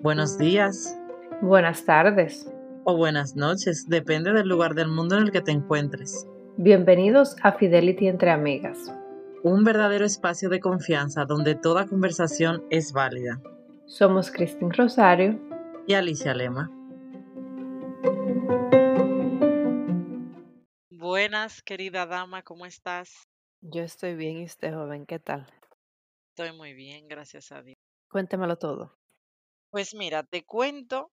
Buenos días Buenas tardes. o buenas noches, depende del lugar del mundo en el que te encuentres. Bienvenidos a Fidelity entre amigas. Un verdadero espacio de confianza donde toda conversación es válida. Somos Cristín Rosario. Y Alicia Lema. Buenas, querida dama, ¿cómo estás? Yo estoy bien y usted, joven, ¿qué tal? Estoy muy bien, gracias a Dios. Cuéntemelo todo. Pues mira, te cuento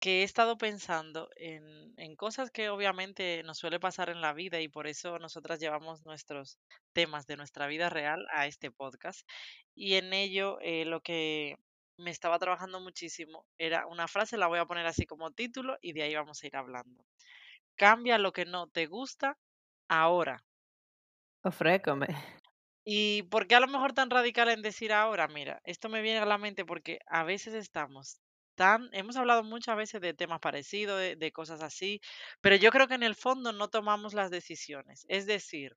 que he estado pensando en, en cosas que obviamente nos suele pasar en la vida y por eso nosotras llevamos nuestros temas de nuestra vida real a este podcast. Y en ello eh, lo que me estaba trabajando muchísimo era una frase, la voy a poner así como título y de ahí vamos a ir hablando. Cambia lo que no te gusta ahora. Ofrécome. ¿Y por qué a lo mejor tan radical en decir ahora? Mira, esto me viene a la mente porque a veces estamos tan, hemos hablado muchas veces de temas parecidos, de, cosas así, pero yo creo que en el fondo no tomamos las decisiones. Es decir,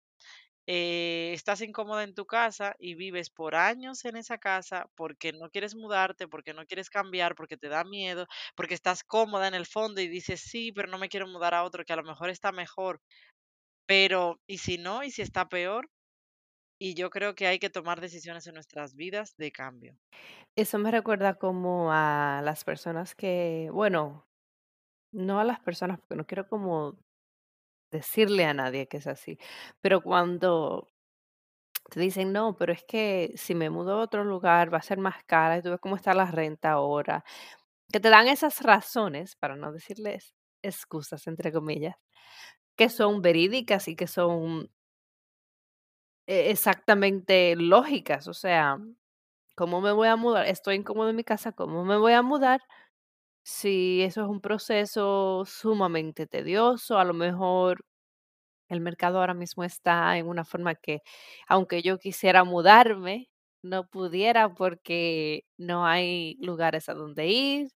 eh, estás incómoda en tu casa y vives por años en esa casa porque no quieres mudarte, porque no quieres cambiar, porque te da miedo, porque estás cómoda en el fondo y dices sí, pero no me quiero mudar a otro que a lo mejor está mejor, pero ¿y si no? ¿Y si está peor? Y yo creo que hay que tomar decisiones en nuestras vidas de cambio. Eso me recuerda como a las personas que, bueno, no a las personas, porque no quiero como decirle a nadie que es así, pero cuando te dicen, no, pero es que si me mudo a otro lugar va a ser más cara y tú ves cómo está la renta ahora, que te dan esas razones, para no decirles excusas, entre comillas, que son verídicas y que son e- exactamente lógicas. O sea, ¿cómo me voy a mudar? Estoy incómodo en mi casa, ¿cómo me voy a mudar? Si eso es un proceso sumamente tedioso, a lo mejor el mercado ahora mismo está en una forma que, aunque yo quisiera mudarme, no pudiera porque no hay lugares a donde ir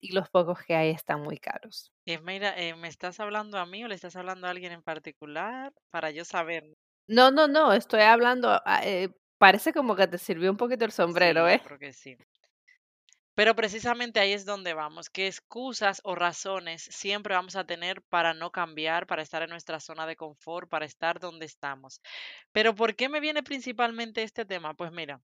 y los pocos que hay están muy caros. Eh, mira, eh, ¿me estás hablando a mí o le estás hablando a alguien en particular para yo saber? No, no, no, estoy hablando, eh, parece como que te sirvió un poquito el sombrero, ¿eh? creo que sí. Pero precisamente ahí es donde vamos, qué excusas o razones siempre vamos a tener para no cambiar, para estar en nuestra zona de confort, para estar donde estamos. Pero ¿por qué me viene principalmente este tema? Pues mira,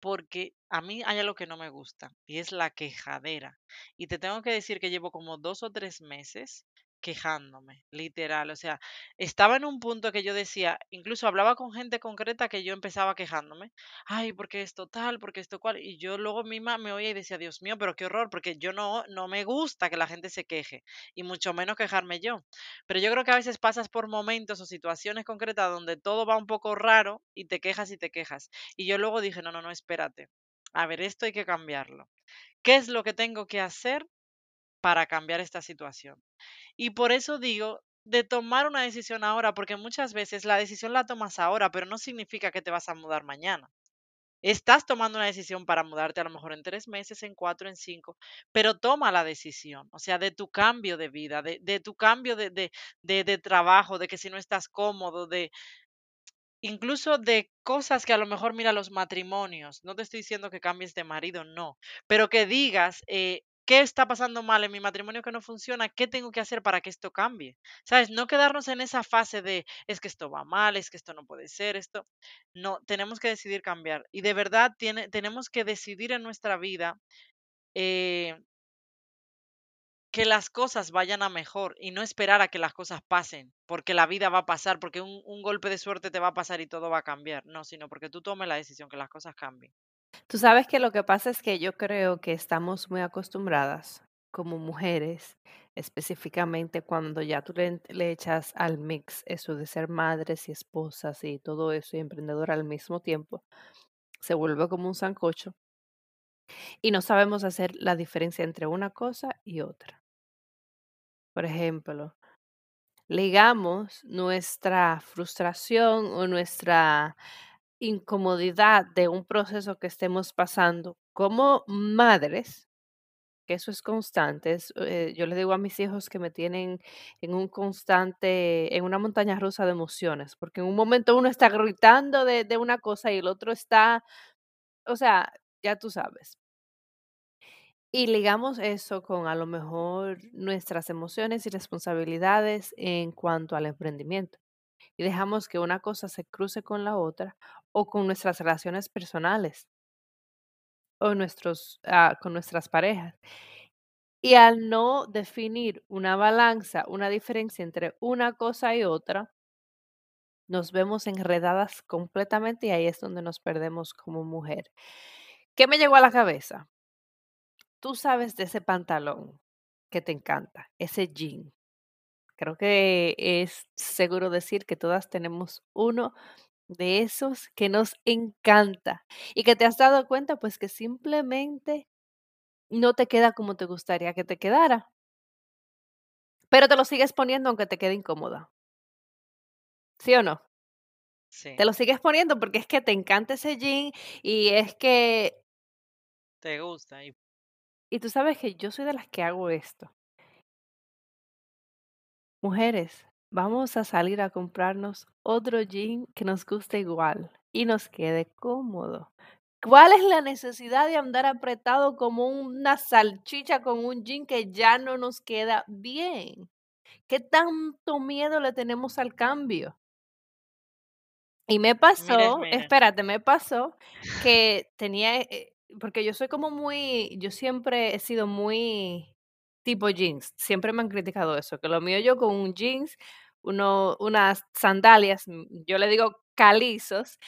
porque a mí hay algo que no me gusta y es la quejadera. Y te tengo que decir que llevo como dos o tres meses quejándome, literal. O sea, estaba en un punto que yo decía, incluso hablaba con gente concreta que yo empezaba quejándome. Ay, porque esto tal, porque esto cual. Y yo luego misma me oía y decía, Dios mío, pero qué horror, porque yo no, no me gusta que la gente se queje y mucho menos quejarme yo. Pero yo creo que a veces pasas por momentos o situaciones concretas donde todo va un poco raro y te quejas y te quejas. Y yo luego dije, no, no, no, espérate. A ver, esto hay que cambiarlo. ¿Qué es lo que tengo que hacer para cambiar esta situación? Y por eso digo de tomar una decisión ahora, porque muchas veces la decisión la tomas ahora, pero no significa que te vas a mudar mañana. Estás tomando una decisión para mudarte a lo mejor en tres meses, en cuatro, en cinco, pero toma la decisión, o sea, de tu cambio de vida, de, tu cambio de, de trabajo, de que si no estás cómodo, de, Incluso de cosas que a lo mejor, mira, los matrimonios, no te estoy diciendo que cambies de marido, no, pero que digas, eh, ¿qué está pasando mal en mi matrimonio que no funciona? ¿Qué tengo que hacer para que esto cambie? ¿Sabes? No quedarnos en esa fase de, es que esto va mal, es que esto no puede ser, esto. No, tenemos que decidir cambiar. Y de verdad tiene, tenemos que decidir en nuestra vida eh, que las cosas vayan a mejor y no esperar a que las cosas pasen, porque la vida va a pasar, porque un, un golpe de suerte te va a pasar y todo va a cambiar. No, sino porque tú tomes la decisión que las cosas cambien. Tú sabes que lo que pasa es que yo creo que estamos muy acostumbradas como mujeres, específicamente cuando ya tú le, echas al mix eso de ser madres y esposas y todo eso y emprendedora al mismo tiempo, se vuelve como un sancocho y no sabemos hacer la diferencia entre una cosa y otra. Por ejemplo, ligamos nuestra frustración o nuestra incomodidad de un proceso que estemos pasando como madres que eso es constante. Es, eh, yo le digo a mis hijos que me tienen en un constante, en una montaña rusa de emociones, porque en un momento uno está gritando de, de una cosa y el otro está, o sea, ya tú sabes. Y ligamos eso con a lo mejor nuestras emociones y responsabilidades en cuanto al emprendimiento. Y dejamos que una cosa se cruce con la otra o con nuestras relaciones personales o nuestros, ah, con nuestras parejas. Y al no definir una balanza, una diferencia entre una cosa y otra, nos vemos enredadas completamente y ahí es donde nos perdemos como mujer. ¿Qué me llegó a la cabeza? Tú sabes de ese pantalón que te encanta, ese jean. Creo que es seguro decir que todas tenemos uno de esos que nos encanta y que te has dado cuenta pues que simplemente no te queda como te gustaría que te quedara, pero te lo sigues poniendo aunque te quede incómoda. ¿Sí o no? Sí, Te lo sigues poniendo porque es que te encanta ese jean y es que, te gusta. Y y tú sabes que yo soy de las que hago esto. Mujeres, vamos a salir a comprarnos otro jean que nos guste igual y nos quede cómodo. ¿Cuál es la necesidad de andar apretado como una salchicha con un jean que ya no nos queda bien? ¿Qué tanto miedo le tenemos al cambio? Y me pasó, espérate, me pasó que tenía, eh, porque yo soy como muy, yo siempre he sido muy tipo jeans, siempre me han criticado eso, que lo mío yo con un jeans, uno, unas sandalias, mm, yo le digo calizos,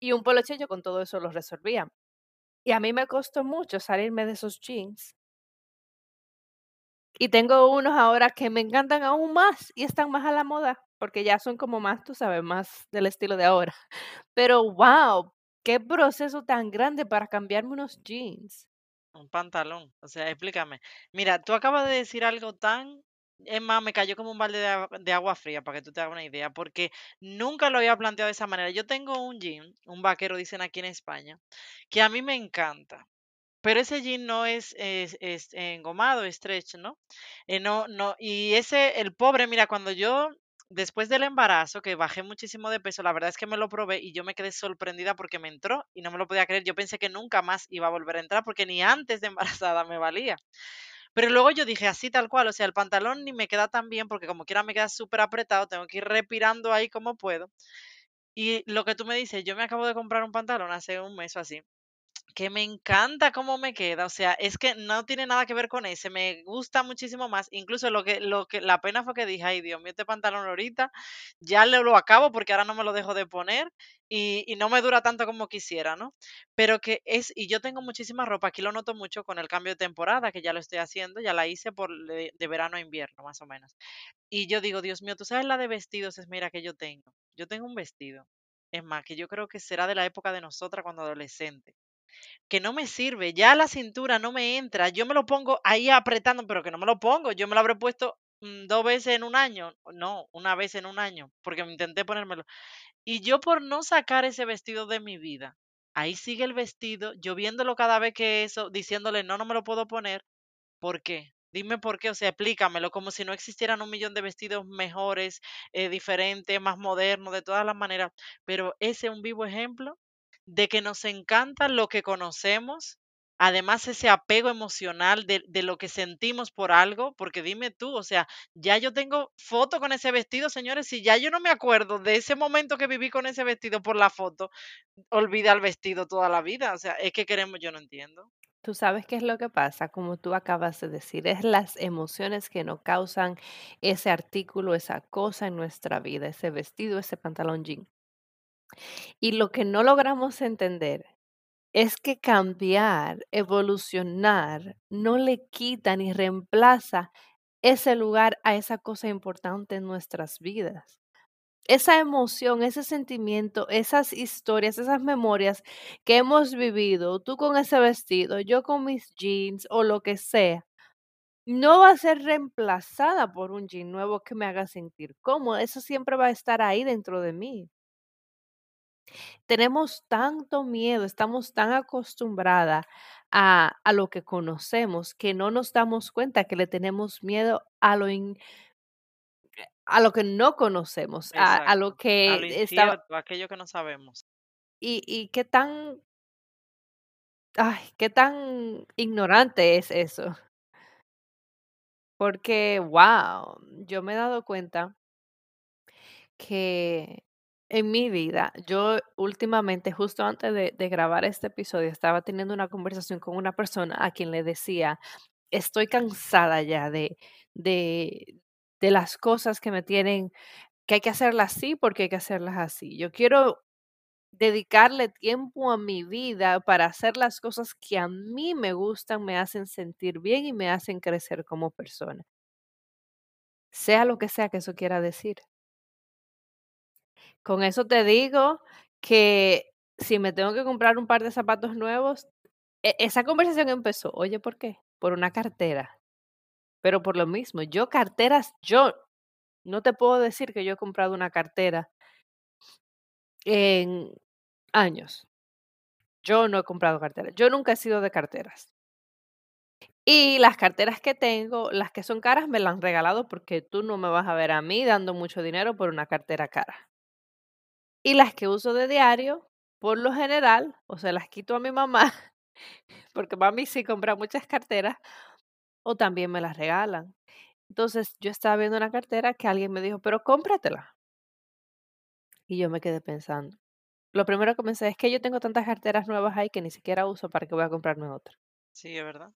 y un poloche, yo con todo eso lo resolvía. Y a mí me costó mucho salirme de esos jeans. Y tengo unos ahora que me encantan aún más y están más a la moda, porque ya son como más, tú sabes, más del estilo de ahora. Pero wow, qué proceso tan grande para cambiarme unos jeans. Un pantalón. O sea, explícame. Mira, tú acabas de decir algo tan... Es más, me cayó como un balde de, agua fría para que tú te hagas una idea, porque nunca lo había planteado de esa manera. Yo tengo un jean, un vaquero, dicen aquí en España, que a mí me encanta. Pero ese jean no es, es, es engomado, es stretch, ¿no? Eh, no, no, y ese, el pobre, mira, cuando yo, después del embarazo, que bajé muchísimo de peso, la verdad es que me lo probé y yo me quedé sorprendida porque me entró y no me lo podía creer. Yo pensé que nunca más iba a volver a entrar porque ni antes de embarazada me valía. Pero luego yo dije así tal cual, o sea, el pantalón ni me queda tan bien porque como quiera me queda súper apretado, tengo que ir respirando ahí como puedo. Y lo que tú me dices, yo me acabo de comprar un pantalón hace un mes o así que me encanta cómo me queda, o sea, es que no tiene nada que ver con ese, me gusta muchísimo más, incluso lo que lo que la pena fue que dije: "Ay, Dios mío, este pantalón ahorita ya le lo acabo porque ahora no me lo dejo de poner y y no me dura tanto como quisiera", ¿no? Pero que es y yo tengo muchísima ropa, aquí lo noto mucho con el cambio de temporada, que ya lo estoy haciendo, ya la hice por de de verano a invierno, más o menos. Y yo digo: "Dios mío, ¿tú sabes la de vestidos?", es mira que yo tengo. Yo tengo un vestido, es más, que yo creo que será de la época de nosotras cuando adolescente que no me sirve, ya la cintura no me entra, yo me lo pongo ahí apretando, pero que no me lo pongo, yo me lo habré puesto mm, dos veces en un año, no, una vez en un año, porque me intenté ponérmelo. Y yo por no sacar ese vestido de mi vida, ahí sigue el vestido, yo viéndolo cada vez que eso, diciéndole, no, no me lo puedo poner, ¿por qué? Dime por qué, o sea, explícamelo, como si no existieran un millón de vestidos mejores, eh, diferentes, más modernos, de todas las maneras, pero ese es un vivo ejemplo de que nos encanta lo que conocemos, además ese apego emocional de, de lo que sentimos por algo, porque dime tú, o sea, ya yo tengo foto con ese vestido, señores, si ya yo no me acuerdo de ese momento que viví con ese vestido por la foto, olvida el vestido toda la vida, o sea, es que queremos, yo no entiendo. ¿Tú sabes qué es lo que pasa? Como tú acabas de decir, es las emociones que nos causan ese artículo, esa cosa en nuestra vida, ese vestido, ese pantalón jean. Y lo que no logramos entender es que cambiar, evolucionar, no le quita ni reemplaza ese lugar a esa cosa importante en nuestras vidas. Esa emoción, ese sentimiento, esas historias, esas memorias que hemos vivido, tú con ese vestido, yo con mis jeans o lo que sea, no va a ser reemplazada por un jean nuevo que me haga sentir cómodo. Eso siempre va a estar ahí dentro de mí. Tenemos tanto miedo, estamos tan acostumbradas a, a lo que conocemos que no nos damos cuenta que le tenemos miedo a lo, in- a lo que no conocemos, a, a lo. A que lo incierto, aquello que no sabemos. y, y qué tan, ay, qué tan ignorante es eso. Porque, wow, yo me he dado cuenta que en mi vida, yo últimamente, justo antes de, grabar este episodio, estaba teniendo una conversación con una persona a quien le decía, estoy cansada ya de, de, de las cosas que me tienen, que hay que hacerlas así porque hay que hacerlas así. Yo quiero dedicarle tiempo a mi vida para hacer las cosas que a mí me gustan, me hacen sentir bien y me hacen crecer como persona, sea lo que sea que eso quiera decir. Con eso te digo que si me tengo que comprar un par de zapatos nuevos, e esa conversación empezó, oye, ¿por qué? Por una cartera, pero por lo mismo, yo carteras, yo no te puedo decir que yo he comprado una cartera en años. Yo no he comprado carteras, yo nunca he sido de carteras. Y las carteras que tengo, las que son caras, me las han regalado porque tú no me vas a ver a mí dando mucho dinero por una cartera cara. Y las que uso de diario, por lo general, o se las quito a mi mamá porque mami sí compra muchas carteras, o también me las regalan. Entonces, yo estaba viendo una cartera que alguien me dijo, pero cómpratela. Y yo me quedé pensando. Lo primero que pensé es que yo tengo tantas carteras nuevas ahí que ni siquiera uso para que voy a comprarme otra. Sí, es verdad.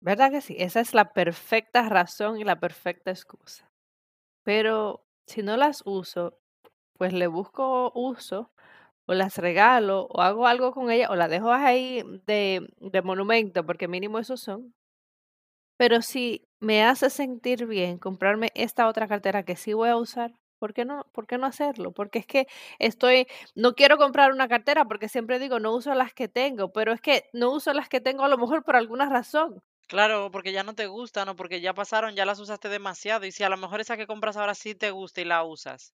¿Verdad que sí? Esa es la perfecta razón y la perfecta excusa. Pero si no las uso, pues le busco uso o las regalo o hago algo con ellas o las dejo ahí de, de monumento porque mínimo esos son Pero si me hace sentir bien comprarme esta otra cartera que sí voy a usar, ¿por qué no por qué no hacerlo? Porque es que estoy no quiero comprar una cartera porque siempre digo: "No uso las que tengo", pero es que no uso las que tengo a lo mejor por alguna razón. Claro, porque ya no te gustan o porque ya pasaron, ya las usaste demasiado. Y si a lo mejor esa que compras ahora sí te gusta y la usas.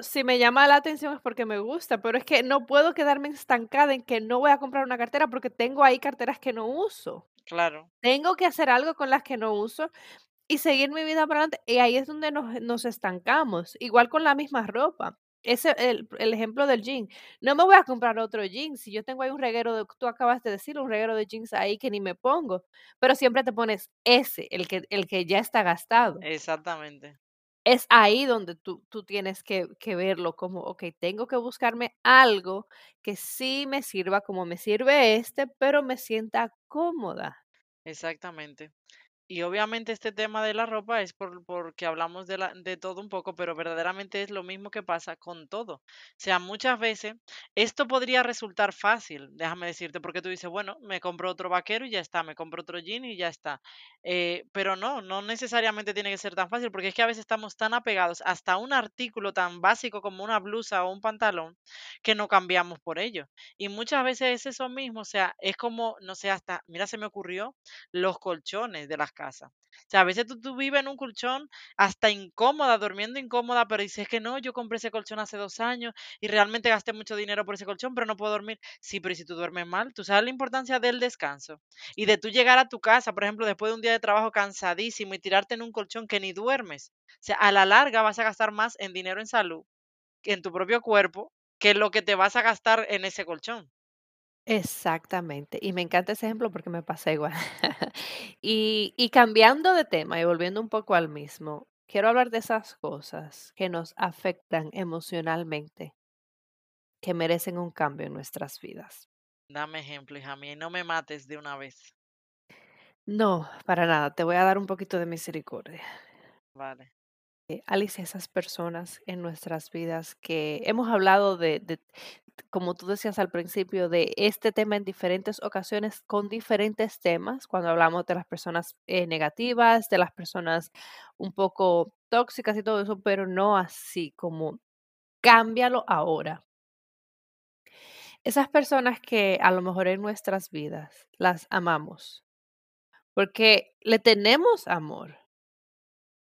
Si me llama la atención es porque me gusta, pero es que no puedo quedarme estancada en que no voy a comprar una cartera porque tengo ahí carteras que no uso. Claro, Tengo que hacer algo con las que no uso Y seguir mi vida para adelante, y ahí es donde nos nos estancamos, igual con la misma ropa. Ese el el ejemplo del jean. No me voy a comprar otro jean, si yo tengo ahí un reguero de tú acabas de decir, un reguero de jeans ahí que ni me pongo, pero siempre te pones ese, el que el que ya está gastado. exactamente, Es ahí donde tú tú tienes que que verlo como, okey, tengo que buscarme algo que sí me sirva como me sirve este, pero me sienta cómoda. exactamente. Y obviamente este tema de la ropa es por, porque hablamos de, la, de todo un poco, pero verdaderamente es lo mismo que pasa con todo. O sea, muchas veces esto podría resultar fácil, déjame decirte, porque tú dices, bueno, me compro otro vaquero y ya está, me compro otro jean y ya está. Eh, pero no, no necesariamente tiene que ser tan fácil, porque es que a veces estamos tan apegados hasta un artículo tan básico como una blusa o un pantalón que no cambiamos por ello. Y muchas veces es eso mismo, o sea, es como, no sé, hasta, mira, se me ocurrió los colchones de las casas. O sea, a veces tú, tú vives en un colchón hasta incómoda, durmiendo incómoda, pero dices que no, yo compré ese colchón hace dos años y realmente gasté mucho dinero por ese colchón, pero no puedo dormir. Sí, pero ¿y si tú duermes mal? ¿Tú sabes la importancia del descanso? Y de tú llegar a tu casa, por ejemplo, después de un día de trabajo cansadísimo y tirarte en un colchón que ni duermes. O sea, a la larga vas a gastar más en dinero en salud, en tu propio cuerpo, que lo que te vas a gastar en ese colchón. Exactamente, y me encanta ese ejemplo porque me pasa igual. Y y cambiando de tema y volviendo un poco al mismo, quiero hablar de esas cosas que nos afectan emocionalmente, que merecen un cambio en nuestras vidas. Dame ejemplo, hija mía, y no me mates de una vez. No, para nada, te voy a dar un poquito de misericordia. Vale. Eh, Alice, esas personas en nuestras vidas que hemos hablado de, como tú decías al principio, de este tema en diferentes ocasiones con diferentes temas, cuando hablamos de las personas eh, negativas, de las personas un poco tóxicas y todo eso, pero no así como cámbialo ahora. Esas personas que a lo mejor en nuestras vidas las amamos, porque le tenemos amor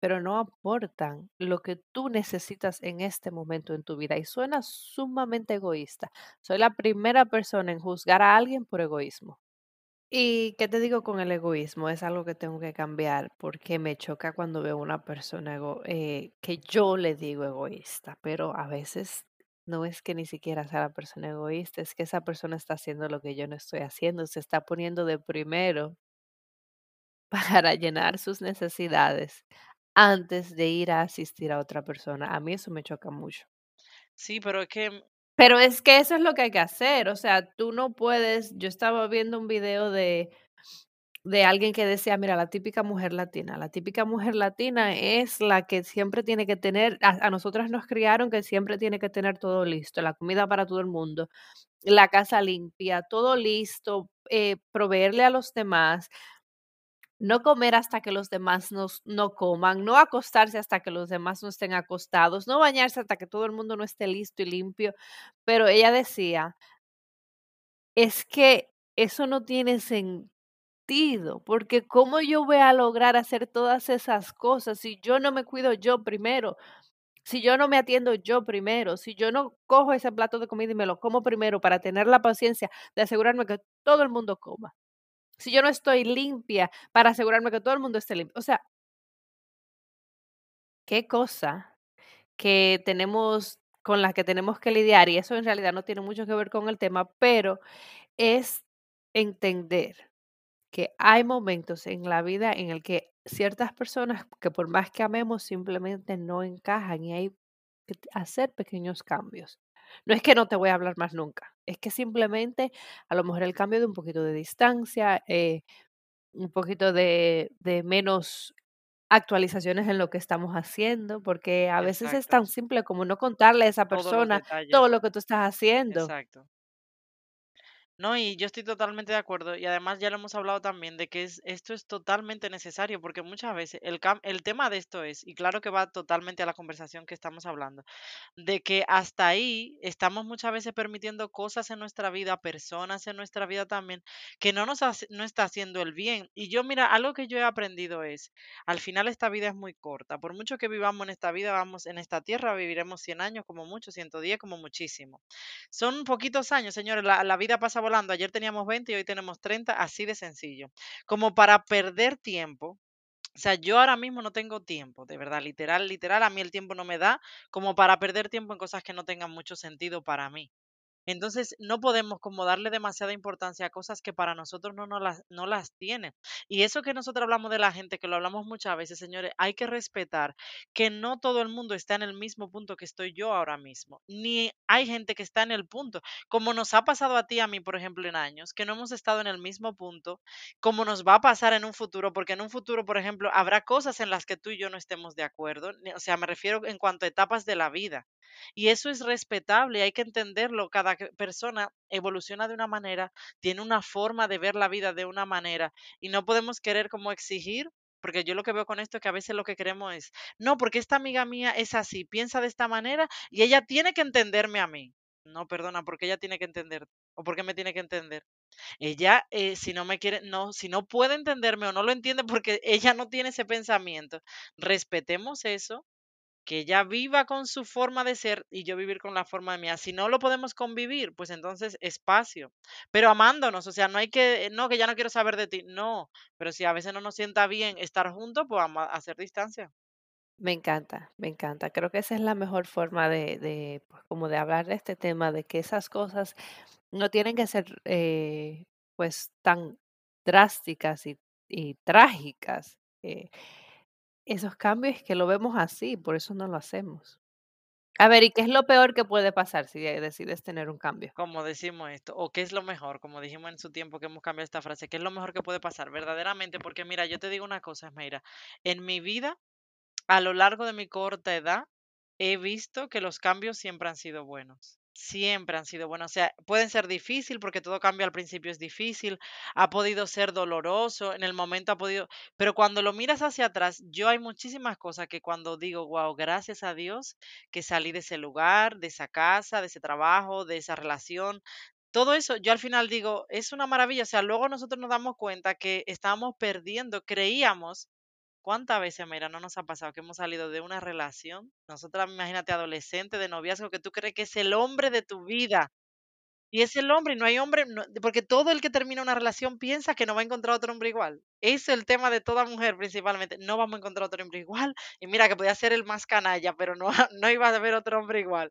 pero no aportan lo que tú necesitas en este momento en tu vida. Y suena sumamente egoísta. Soy la primera persona en juzgar a alguien por egoísmo. ¿Y qué te digo con el egoísmo? Es algo que tengo que cambiar porque me choca cuando veo una persona ego- eh, que yo le digo egoísta, pero a veces no es que ni siquiera sea la persona egoísta, es que esa persona está haciendo lo que yo no estoy haciendo, se está poniendo de primero para llenar sus necesidades antes de ir a asistir a otra persona. A mí eso me choca mucho. Sí, pero es que Pero es que eso es lo que hay que hacer, o sea, tú no puedes yo estaba viendo un video de de alguien que decía: "Mira, la típica mujer latina, la típica mujer latina es la que siempre tiene que tener a a nosotras nos criaron que siempre tiene que tener todo listo, la comida para todo el mundo, la casa limpia, todo listo, eh, proveerle a los demás, no comer hasta que los demás nos no coman, no acostarse hasta que los demás no estén acostados, no bañarse hasta que todo el mundo no esté listo y limpio". Pero ella decía: "Es que eso no tiene sentido, porque cómo yo voy a lograr hacer todas esas cosas si yo no me cuido yo primero, si yo no me atiendo yo primero, si yo no cojo ese plato de comida y me lo como primero para tener la paciencia de asegurarme que todo el mundo coma, si yo no estoy limpia para asegurarme que todo el mundo esté limpio". O sea, qué cosa que tenemos con la que tenemos que lidiar, y eso en realidad no tiene mucho que ver con el tema, pero es entender que hay momentos en la vida en el que ciertas personas que por más que amemos simplemente no encajan y hay que hacer pequeños cambios. No es que no te voy a hablar más nunca, es que simplemente a lo mejor el cambio de un poquito de distancia, eh, un poquito de, de menos actualizaciones en lo que estamos haciendo, porque a veces es tan simple como no contarle a esa persona todo lo que tú estás haciendo. exacto. No, y yo estoy totalmente de acuerdo. Y además ya lo hemos hablado también de que es, esto es totalmente necesario, porque muchas veces el, el tema de esto es, y claro que va totalmente a la conversación que estamos hablando, de que hasta ahí estamos muchas veces permitiendo cosas en nuestra vida, personas en nuestra vida también, que no nos no está haciendo el bien. Y yo, mira, algo que yo he aprendido es, al final esta vida es muy corta. Por mucho que vivamos en esta vida, vamos en esta tierra, viviremos 100 años como mucho, 110 como muchísimo. Son poquitos años, señores, la, la vida pasa volando. Ayer teníamos 20 y hoy tenemos 30, así de sencillo. Como para perder tiempo. O sea, yo ahora mismo no tengo tiempo, de verdad, literal, literal, a mí el tiempo no me da como para perder tiempo en cosas que no tengan mucho sentido para mí. Entonces, no podemos como darle demasiada importancia a cosas que para nosotros no, no las, no las tienen. Y eso que nosotros hablamos de la gente, que lo hablamos muchas veces, señores, hay que respetar que no todo el mundo está en el mismo punto que estoy yo ahora mismo. Ni hay gente que está en el punto, como nos ha pasado a ti, a mí, por ejemplo, en años, que no hemos estado en el mismo punto, como nos va a pasar en un futuro, porque en un futuro, por ejemplo, habrá cosas en las que tú y yo no estemos de acuerdo. O sea, me refiero en cuanto a etapas de la vida. Y eso es respetable, hay que entenderlo. Cada persona evoluciona de una manera, tiene una forma de ver la vida de una manera y no podemos querer como exigir, porque yo lo que veo con esto es que a veces lo que queremos es, no, porque esta amiga mía es así, piensa de esta manera y ella tiene que entenderme a mí. No, perdona, porque ella tiene que entender o porque me tiene que entender. Ella, eh, si no me quiere, no, si no puede entenderme o no lo entiende porque ella no tiene ese pensamiento, respetemos eso que ella viva con su forma de ser y yo vivir con la forma mía. Si no lo podemos convivir, pues entonces espacio, pero amándonos, o sea, no hay que, no, que ya no quiero saber de ti, no, pero si a veces no nos sienta bien estar juntos, pues a hacer distancia. Me encanta, me encanta. Creo que esa es la mejor forma de, de, pues, como de hablar de este tema, de que esas cosas no tienen que ser, eh, pues, tan drásticas y, y trágicas. eh, esos cambios que lo vemos así, por eso no lo hacemos. A ver, ¿y qué es lo peor que puede pasar si eh, decides tener un cambio? Como decimos esto, o qué es lo mejor, como dijimos en su tiempo que hemos cambiado esta frase, qué es lo mejor que puede pasar verdaderamente, porque mira, yo te digo una cosa, mira, en mi vida A lo largo de mi corta edad, he visto que los cambios siempre han sido buenos. Siempre han sido buenos. O sea, pueden ser difícil porque todo cambio al principio es difícil, ha podido ser doloroso, en el momento ha podido, pero cuando lo miras hacia atrás, yo hay muchísimas cosas que cuando digo, wow, gracias a Dios que salí de ese lugar, de esa casa, de ese trabajo, de esa relación. Todo eso, yo al final digo, es una maravilla. O sea, luego nosotros nos damos cuenta que estábamos perdiendo, creíamos ¿Cuántas veces, mira, no nos ha pasado que hemos salido de una relación? Nosotras, imagínate, adolescente de noviazgo, que tú crees que es el hombre de tu vida. Y es el hombre, y no hay hombre, porque todo el que termina una relación piensa que no va a encontrar otro hombre igual. Es el tema de toda mujer principalmente. No vamos a encontrar otro hombre igual. Y mira que podía ser el más canalla, pero no, no iba a haber otro hombre igual.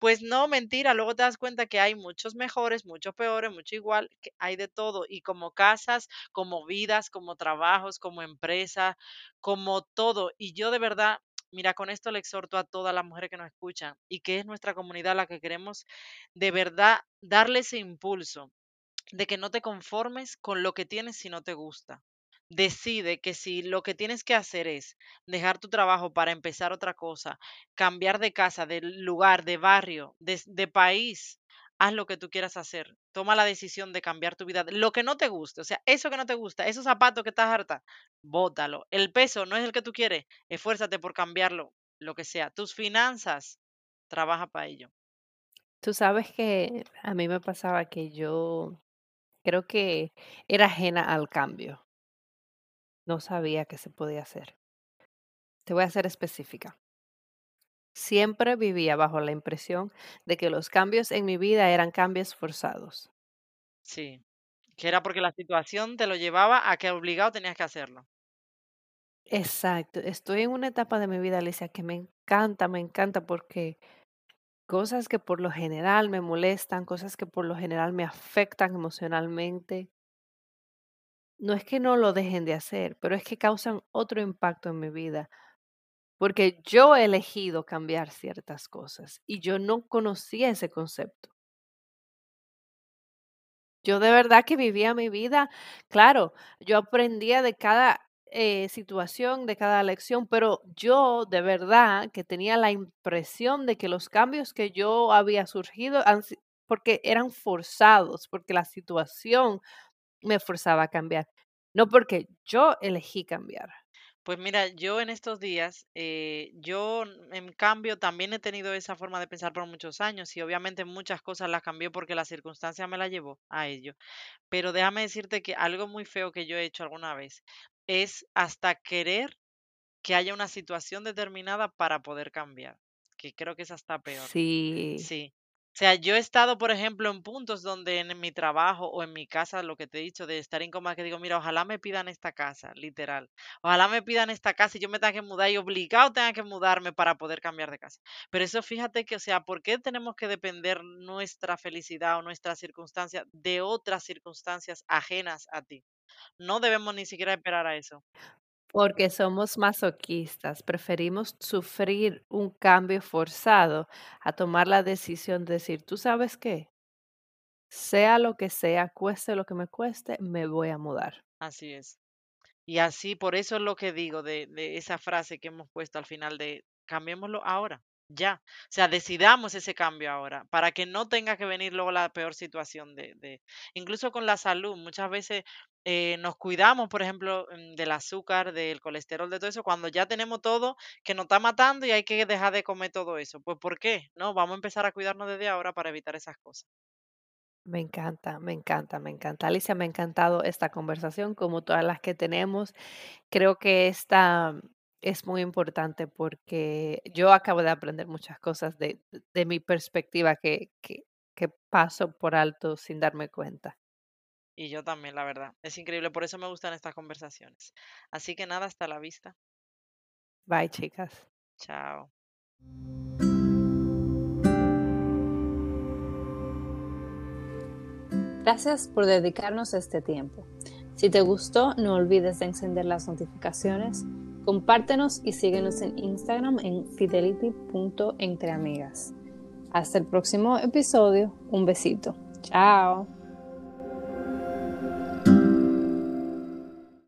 Pues no, mentira, luego te das cuenta que hay muchos mejores, muchos peores, mucho igual, que hay de todo. Y como casas, como vidas, como trabajos, como empresa, como todo. Y yo de verdad, mira, con esto le exhorto a todas las mujeres que nos escuchan y que es nuestra comunidad la que queremos de verdad darle ese impulso de que no te conformes con lo que tienes si no te gusta. Decide que si lo que tienes que hacer es dejar tu trabajo para empezar otra cosa, cambiar de casa, de lugar, de barrio, de, país, haz lo que tú quieras hacer. Toma la decisión de cambiar tu vida. Lo que no te guste, o sea, eso que no te gusta, esos zapatos que estás harta, bótalo. El peso no es el que tú quieres, esfuérzate por cambiarlo, lo que sea. Tus finanzas, trabaja para ello. Tú sabes que a mí me pasaba que yo creo que era ajena al cambio. No sabía que se podía hacer. Te voy a ser específica. Siempre vivía bajo la impresión de que los cambios en mi vida eran cambios forzados. Sí. Que era porque la situación te lo llevaba a que obligado tenías que hacerlo. Exacto. Estoy en una etapa de mi vida, Alicia, que me encanta, me encanta porque cosas que por lo general me molestan, cosas que por lo general me afectan emocionalmente, no es que no lo dejen de hacer, pero es que causan otro impacto en mi vida. Porque yo he elegido cambiar ciertas cosas y yo no conocía ese concepto. Yo de verdad que vivía mi vida, claro, yo aprendía de cada eh, situación, de cada lección, pero yo de verdad que tenía la impresión de que los cambios que yo había surgido porque eran forzados, porque la situación me forzaba a cambiar, no porque yo elegí cambiar. Pues mira, yo en estos días, eh, yo en cambio también he tenido esa forma de pensar por muchos años y obviamente muchas cosas las cambié porque la circunstancia me la llevó a ello. Pero déjame decirte que algo muy feo que yo he hecho alguna vez es hasta querer que haya una situación determinada para poder cambiar, que creo que es hasta peor. Sí, Sí. Sea, yo he estado, por ejemplo, en puntos donde en mi trabajo o en mi casa, lo que te he dicho, de estar incómoda, que digo, mira, ojalá me pidan esta casa, literal. Ojalá me pidan esta casa y yo me tenga que mudar y obligado tenga que mudarme para poder cambiar de casa. Pero eso fíjate que, o sea, ¿por qué tenemos que depender nuestra felicidad o nuestra circunstancia de otras circunstancias ajenas a ti? No debemos ni siquiera esperar a eso. Porque somos masoquistas, preferimos sufrir un cambio forzado a tomar la decisión de decir, ¿tú sabes qué? Sea lo que sea, cueste lo que me cueste, me voy a mudar. Así es. Y así, por eso es lo que digo de, de esa frase que hemos puesto al final de cambiémoslo ahora, ya. O sea, decidamos ese cambio ahora, para que no tenga que venir luego la peor situación de, de incluso con la salud. Muchas veces eh, nos cuidamos, por ejemplo, mm, del azúcar, del colesterol, de todo eso, cuando ya tenemos todo que nos está matando y hay que dejar de comer todo eso. Pues, ¿por qué? No, vamos a empezar a cuidarnos desde ahora para evitar esas cosas. Me encanta, me encanta, me encanta. Alicia, me ha encantado esta conversación, como todas las que tenemos. Creo que esta es muy importante porque yo acabo de aprender muchas cosas de, de mi perspectiva que, que, que paso por alto sin darme cuenta. Y yo también, la verdad. Es increíble, por eso me gustan estas conversaciones. Así que nada, hasta la vista. Bye, chicas. Chao. Gracias por dedicarnos este tiempo. Si te gustó, no olvides de encender las notificaciones, compártenos y síguenos en Instagram en fidelity.entreamigas. Hasta el próximo episodio. Un besito. Chao.